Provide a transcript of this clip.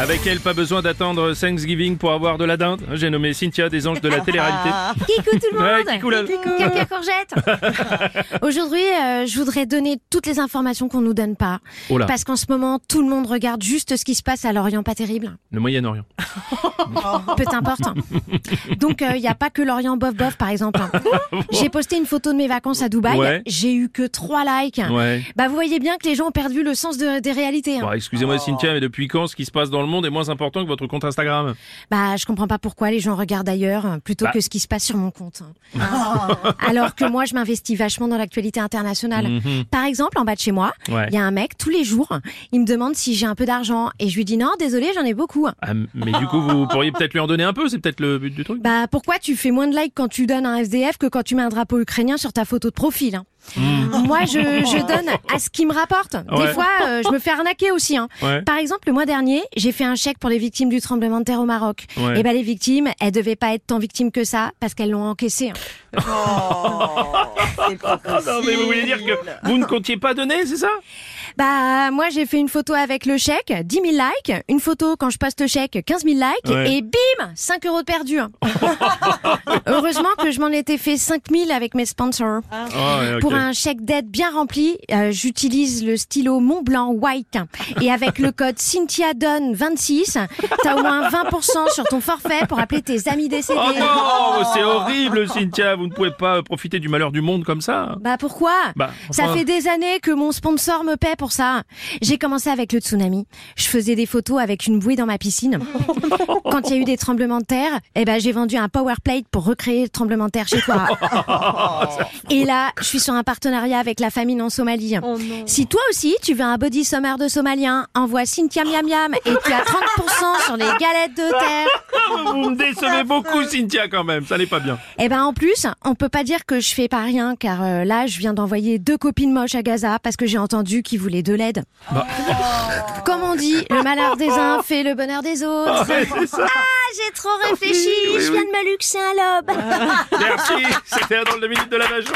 Avec elle, pas besoin d'attendre Thanksgiving pour avoir de la dinde. J'ai nommé Cynthia des anges de la télé-réalité. Kikou tout le monde Ouais, Kikou. Caca courgette Aujourd'hui, euh, je voudrais donner toutes les informations qu'on nous donne pas. Oh là. Parce qu'en ce moment, tout le monde regarde juste ce qui se passe à l'Orient, pas terrible. Le Moyen-Orient. Peu importe. Donc, il n'y a pas que l'Orient bof bof, par exemple. J'ai posté une photo de mes vacances à Dubaï. Ouais. J'ai eu que 3 likes. Ouais. Bah, vous voyez bien que les gens ont perdu le sens de- des réalités. hein. Bon, excusez-moi Cynthia, mais depuis quand ce qui se passe dans le monde est moins important que votre compte Instagram Bah, je comprends pas pourquoi les gens regardent ailleurs euh, plutôt Bah. que ce qui se passe sur mon compte. Alors que moi, je m'investis vachement dans l'actualité internationale. Par exemple, en bas de chez moi, il Mhm. Ouais. y a un mec, tous les jours, il me demande si j'ai un peu d'argent. Et je lui dis non, désolé, j'en ai beaucoup. Ah, mais du coup, vous pourriez peut-être lui en donner un peu, c'est peut-être le but du truc Bah, pourquoi tu fais moins de likes quand tu donnes un SDF que quand tu mets un drapeau ukrainien sur ta photo de profil hein Moi, je, je donne à ce qui me rapporte. Des Ouais. fois, euh, je me fais arnaquer aussi. Hein. Ouais. Par exemple, le mois dernier, j'ai fait un chèque pour les victimes du tremblement de terre au Maroc. Ouais. Et ben les victimes, elles devaient pas être tant victimes que ça parce qu'elles l'ont encaissé. hein. Ah non, mais vous voulez dire que vous ne comptiez pas donner, c'est ça? Bah moi j'ai fait une photo avec le chèque, 10 000 likes, une photo quand je poste le chèque, 15 000 likes Ouais. et bim, 5 euros de perdu. hein. Heureusement que je m'en étais fait 5 000 avec mes sponsors. Ah, ouais, ok. Pour un chèque d'aide bien rempli, euh, j'utilise le stylo Montblanc White. Et avec le code Cynthia Donne 26, t'as au moins 20% sur ton forfait pour appeler tes amis décédés. Oh non, c'est horrible Cynthia, vous ne pouvez pas profiter du malheur du monde comme ça. Bah pourquoi? Bah, Ça fait des années que mon sponsor me paie pour ça. J'ai commencé avec le tsunami. Je faisais des photos avec une bouée dans ma piscine. Quand il y a eu des tremblements de terre, eh ben j'ai vendu un power plate pour recréer le tremblement de terre chez toi. Et là, je suis sur un partenariat avec la famine en Somalie. Si toi aussi tu veux un body summer de somalien, envoie Cynthia Miam Miam et tu as 30% sur les galettes de terre. Vous me décevez beaucoup Cynthia quand même, ça n'est pas bien. Eh ben en plus, on peut pas dire que je fais pas rien car euh, là, je viens d'envoyer deux copines moches à Gaza parce que j'ai entendu qu'ils voulaient de l'aide. Bah. Comme on dit, le malheur des uns fait le bonheur des autres. Ouais. Ah, j'ai trop réfléchi, Oui, oui, je viens de me luxer un lobe. Merci, c'était drôle de minute de la Bajon.